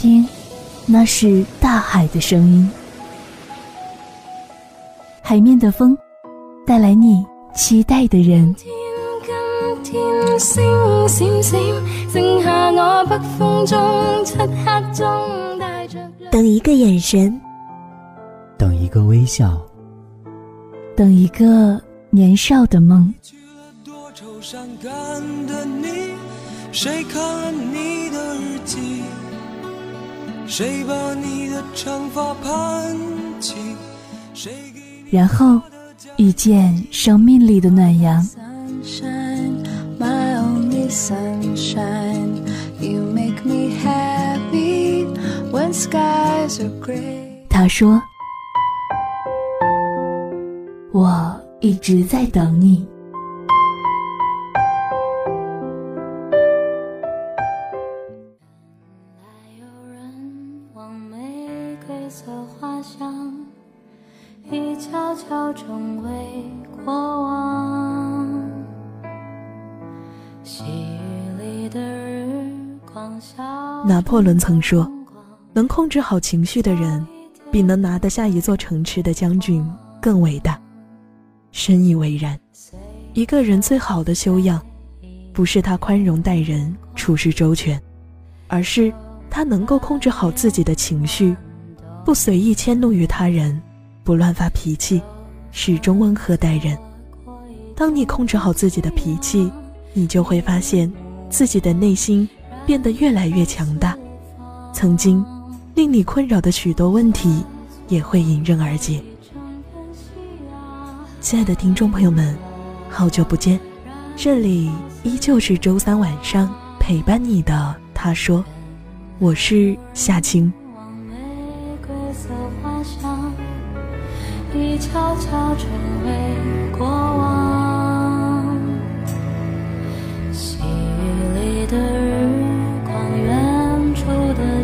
听，那是大海的声音。海面的风，带来你期待的人。等一个眼神，等一个微笑，等一个年少的梦。谁看了你的日记？谁把你的长发盘起？谁给你的然后遇见生命里的暖阳。他说：“我一直在等你。”拿破仑曾说：“能控制好情绪的人，比能拿得下一座城池的将军更伟大。”深以为然。一个人最好的修养，不是他宽容待人、处事周全，而是他能够控制好自己的情绪，不随意迁怒于他人，不乱发脾气，始终温和待人。当你控制好自己的脾气，你就会发现自己的内心变得越来越强大，曾经令你困扰的许多问题也会迎刃而解。亲爱的听众朋友们，好久不见，这里依旧是周三晚上陪伴你的。他说：“我是夏青。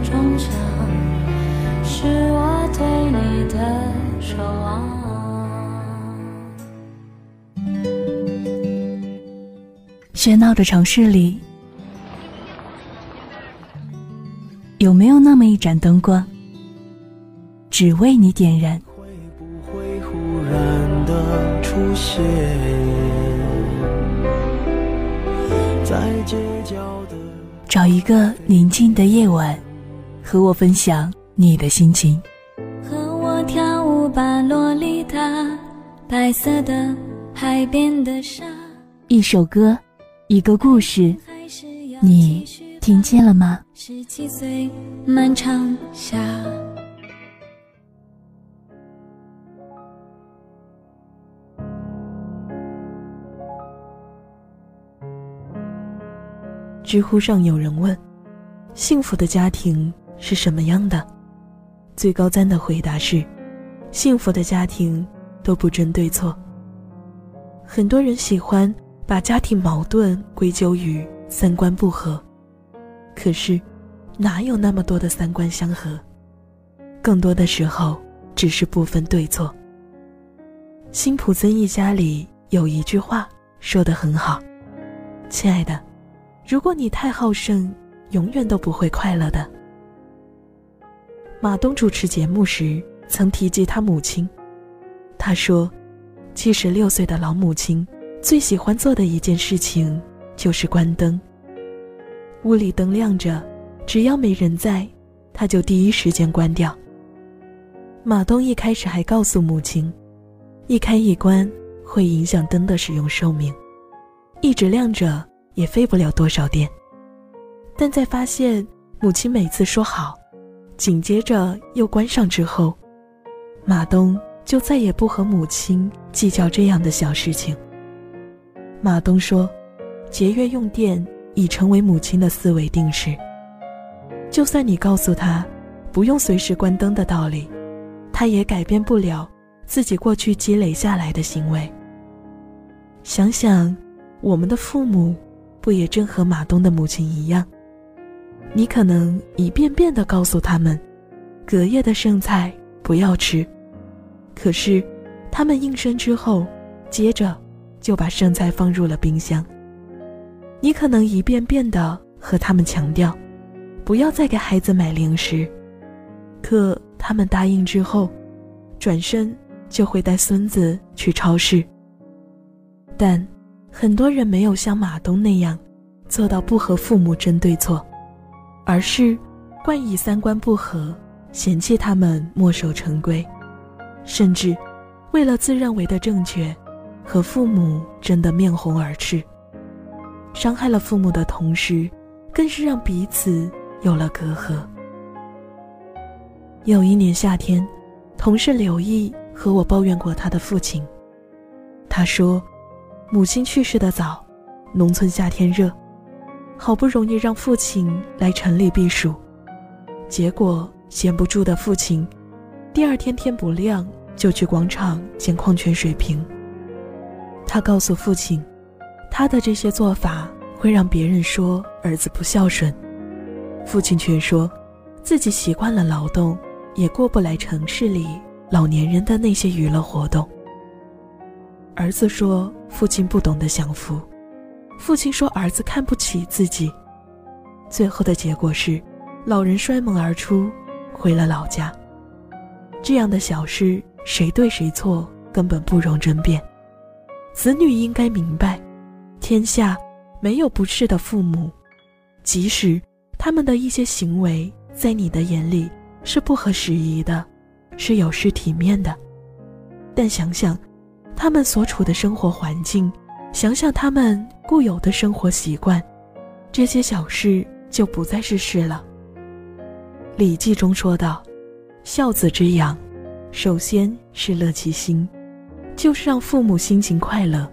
钟响，是我对你的守望。喧闹的城市里，有没有那么一盏灯光，只为你点燃？会不会忽然的出现在街角的？找一个宁静的夜晚，和我分享你的心情。和我跳舞吧，洛丽塔，白色的海边的沙，一首歌，一个故事，你听见了吗？十七岁漫长夏。知乎上有人问：“幸福的家庭是什么样的？”最高赞的回答是：“幸福的家庭都不争对错。”很多人喜欢把家庭矛盾归咎于三观不合，可是哪有那么多的三观相合？更多的时候只是不分对错。辛普森一家里有一句话说得很好：“亲爱的。”如果你太好胜，永远都不会快乐的。马东主持节目时曾提及他母亲，他说，七十六岁的老母亲最喜欢做的一件事情就是关灯。屋里灯亮着，只要没人在，他就第一时间关掉。马东一开始还告诉母亲，一开一关会影响灯的使用寿命，一直亮着。也费不了多少电，但在发现母亲每次说好，紧接着又关上之后，马东就再也不和母亲计较这样的小事情。马东说，节约用电已成为母亲的思维定式。就算你告诉他不用随时关灯的道理，他也改变不了自己过去积累下来的行为。想想我们的父母。不也正和马东的母亲一样？你可能一遍遍的告诉他们，隔夜的剩菜不要吃，可是他们应声之后，接着就把剩菜放入了冰箱。你可能一遍遍的和他们强调，不要再给孩子买零食。可他们答应之后，转身就会带孙子去超市。但很多人没有像马东那样做到不和父母争对错，而是惯以三观不合，嫌弃他们墨守成规，甚至为了自认为的正确，和父母争得面红耳赤。伤害了父母的同时，更是让彼此有了隔阂。有一年夏天，同事刘毅和我抱怨过他的父亲，他说。母亲去世的早，农村夏天热，好不容易让父亲来城里避暑，结果闲不住的父亲，第二天天不亮就去广场捡矿泉水瓶。他告诉父亲，他的这些做法会让别人说儿子不孝顺，父亲却说，自己习惯了劳动，也过不来城市里老年人的那些娱乐活动。儿子说：“父亲不懂得享福。”父亲说：“儿子看不起自己。”最后的结果是，老人摔门而出，回了老家。这样的小事，谁对谁错根本不容争辩。子女应该明白，天下没有不是的父母，即使他们的一些行为在你的眼里是不合时宜的，是有失体面的，但想想。他们所处的生活环境，想想他们固有的生活习惯，这些小事就不再是事了。《礼记》中说道：“孝子之养，首先是乐其心，就是让父母心情快乐。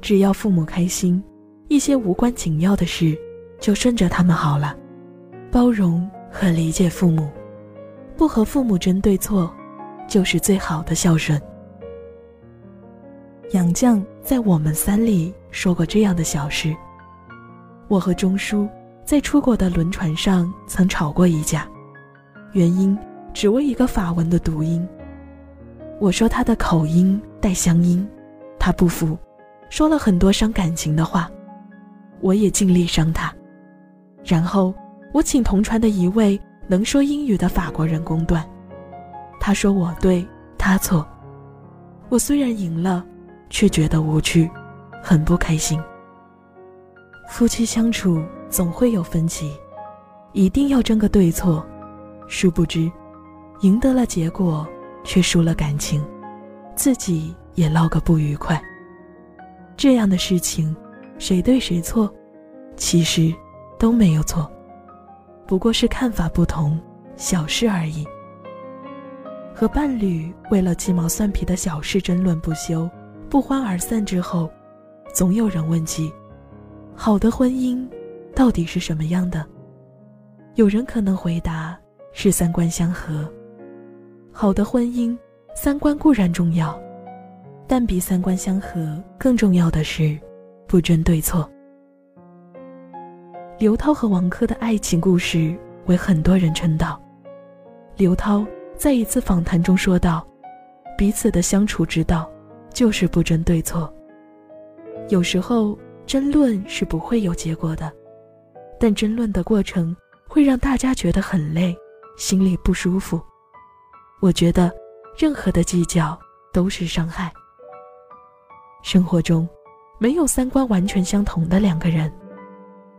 只要父母开心，一些无关紧要的事就顺着他们好了。包容和理解父母，不和父母争对错，就是最好的孝顺。”杨绛在《我们三》里说过这样的小事：我和钟书在出国的轮船上曾吵过一架，原因只为一个法文的读音。我说他的口音带乡音，他不服，说了很多伤感情的话，我也尽力伤他。然后我请同船的一位能说英语的法国人公断，他说我对，他错。我虽然赢了。却觉得无趣，很不开心。夫妻相处总会有分歧，一定要争个对错，殊不知，赢得了结果，却输了感情，自己也落个不愉快。这样的事情，谁对谁错，其实都没有错，不过是看法不同，小事而已。和伴侣为了鸡毛蒜皮的小事争论不休。不欢而散之后，总有人问起：好的婚姻到底是什么样的？有人可能回答是三观相合。好的婚姻，三观固然重要，但比三观相合更重要的是不争对错。刘涛和王珂的爱情故事为很多人称道。刘涛在一次访谈中说道：“彼此的相处之道。”就是不争对错。有时候争论是不会有结果的，但争论的过程会让大家觉得很累，心里不舒服。我觉得任何的计较都是伤害。生活中没有三观完全相同的两个人，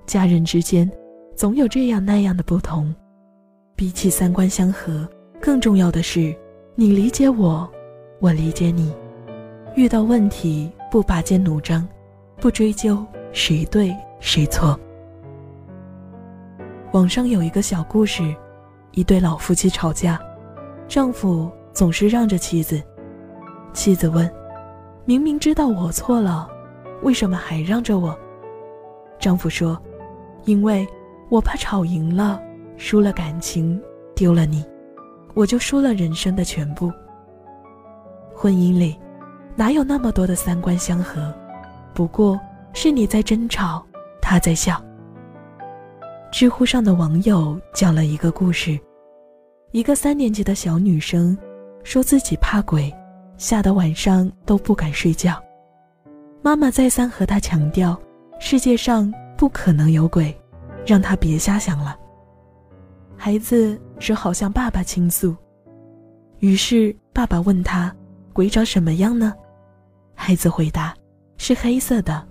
家人之间总有这样那样的不同。比起三观相合，更重要的是你理解我，我理解你。遇到问题不拔尖弩张，不追究谁对谁错。网上有一个小故事，一对老夫妻吵架，丈夫总是让着妻子。妻子问：“明明知道我错了，为什么还让着我？”丈夫说：“因为我怕吵赢了，输了感情，丢了你，我就输了人生的全部。”婚姻里。哪有那么多的三观相合？不过是你在争吵，他在笑。知乎上的网友讲了一个故事：一个三年级的小女生说自己怕鬼，吓得晚上都不敢睡觉。妈妈再三和她强调，世界上不可能有鬼，让她别瞎想了。孩子只好向爸爸倾诉。于是爸爸问他：“鬼长什么样呢？”孩子回答：“是黑色的。”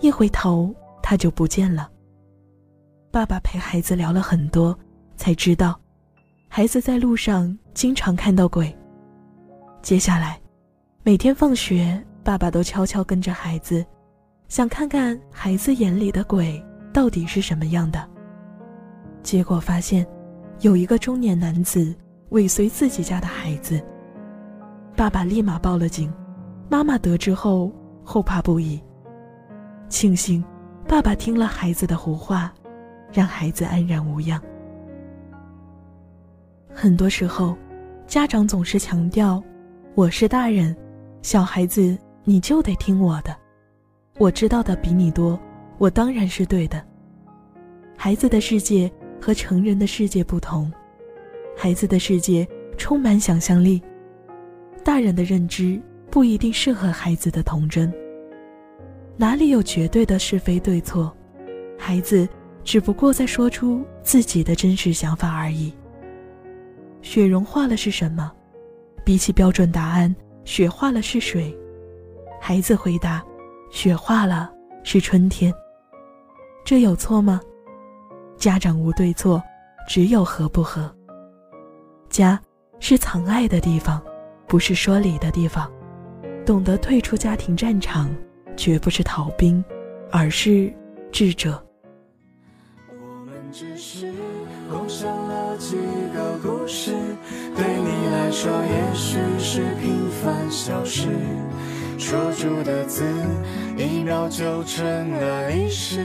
一回头，他就不见了。爸爸陪孩子聊了很多，才知道，孩子在路上经常看到鬼。接下来，每天放学，爸爸都悄悄跟着孩子，想看看孩子眼里的鬼到底是什么样的。结果发现，有一个中年男子尾随自己家的孩子。爸爸立马报了警，妈妈得知后后怕不已。庆幸，爸爸听了孩子的胡话，让孩子安然无恙。很多时候，家长总是强调。我是大人，小孩子你就得听我的。我知道的比你多，我当然是对的。孩子的世界和成人的世界不同，孩子的世界充满想象力，大人的认知不一定适合孩子的童真。哪里有绝对的是非对错？孩子只不过在说出自己的真实想法而已。雪融化了是什么？比起标准答案，雪化了是水。孩子回答：“雪化了是春天。”这有错吗？家长无对错，只有合不合。家是藏爱的地方，不是说理的地方。懂得退出家庭战场，绝不是逃兵，而是智者。我们只是共享了几个故事。对你来说，也许是平凡小事，说出的字，一秒就成了历史。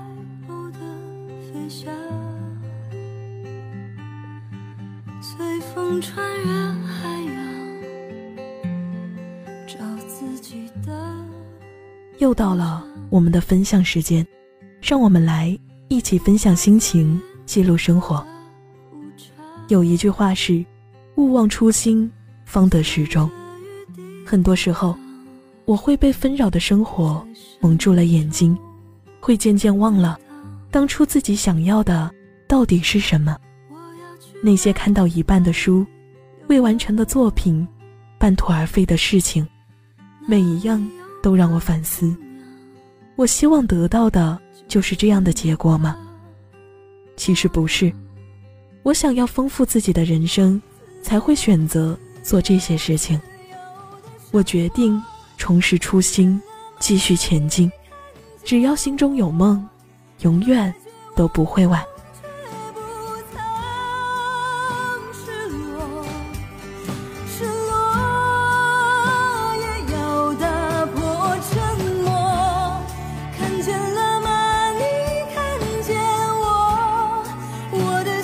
穿越海洋，又到了我们的分享时间，让我们来一起分享心情，记录生活。有一句话是：“勿忘初心，方得始终。”很多时候，我会被纷扰的生活蒙住了眼睛，会渐渐忘了当初自己想要的到底是什么。那些看到一半的书，未完成的作品，半途而废的事情，每一样都让我反思：我希望得到的就是这样的结果吗？其实不是。我想要丰富自己的人生，才会选择做这些事情。我决定重拾初心，继续前进。只要心中有梦，永远都不会晚。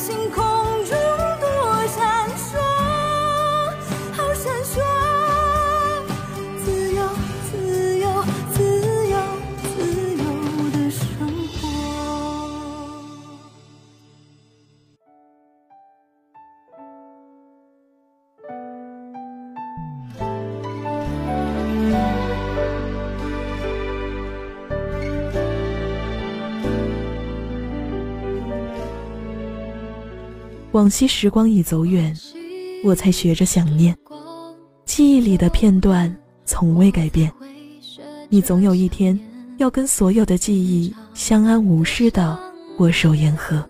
星空往昔时光已走远，我才学着想念。记忆里的片段从未改变，你总有一天要跟所有的记忆相安无事的握手言和。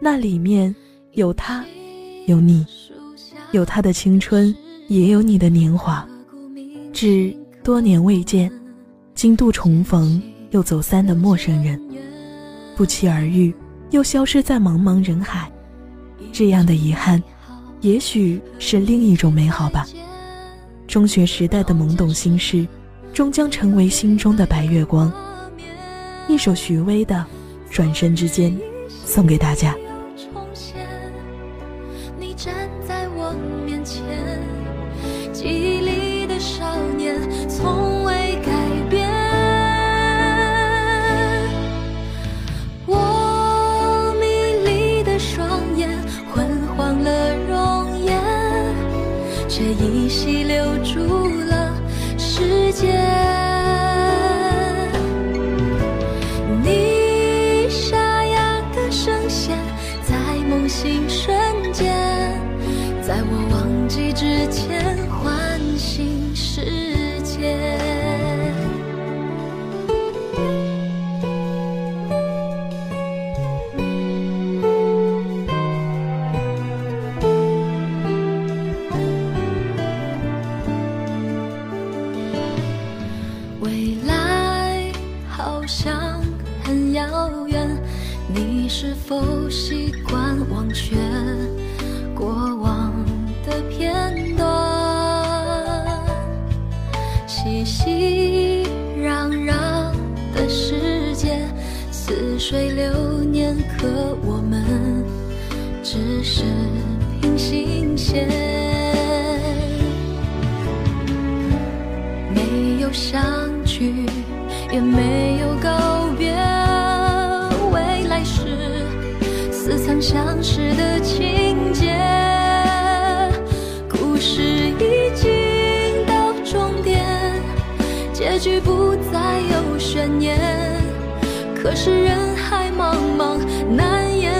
那里面有他，有你，有他的青春，也有你的年华。致多年未见，今度重逢又走散的陌生人，不期而遇，又消失在茫茫人海。这样的遗憾，也许是另一种美好吧。中学时代的懵懂心事，终将成为心中的白月光。一首许巍的《转身之间》，送给大家。在我忘记之前唤醒时。相识的情节，故事已经到终点，结局不再有悬念。可是人海茫茫，难言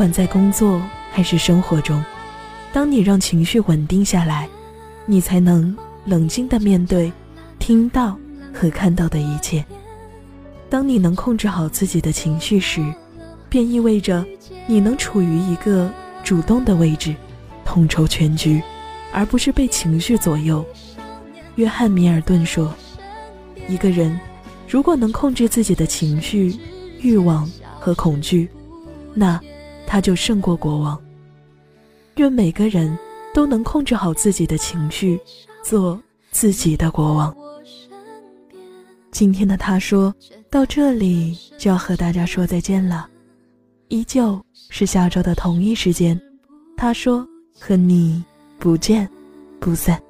管在工作还是生活中，当你让情绪稳定下来，你才能冷静地面对听到和看到的一切。当你能控制好自己的情绪时，便意味着你能处于一个主动的位置，统筹全局，而不是被情绪左右。约翰·米尔顿说：“一个人如果能控制自己的情绪、欲望和恐惧，那……”他就胜过国王。愿每个人都能控制好自己的情绪，做自己的国王。今天的他说到这里就要和大家说再见了，依旧是下周的同一时间。他说和你不见不散。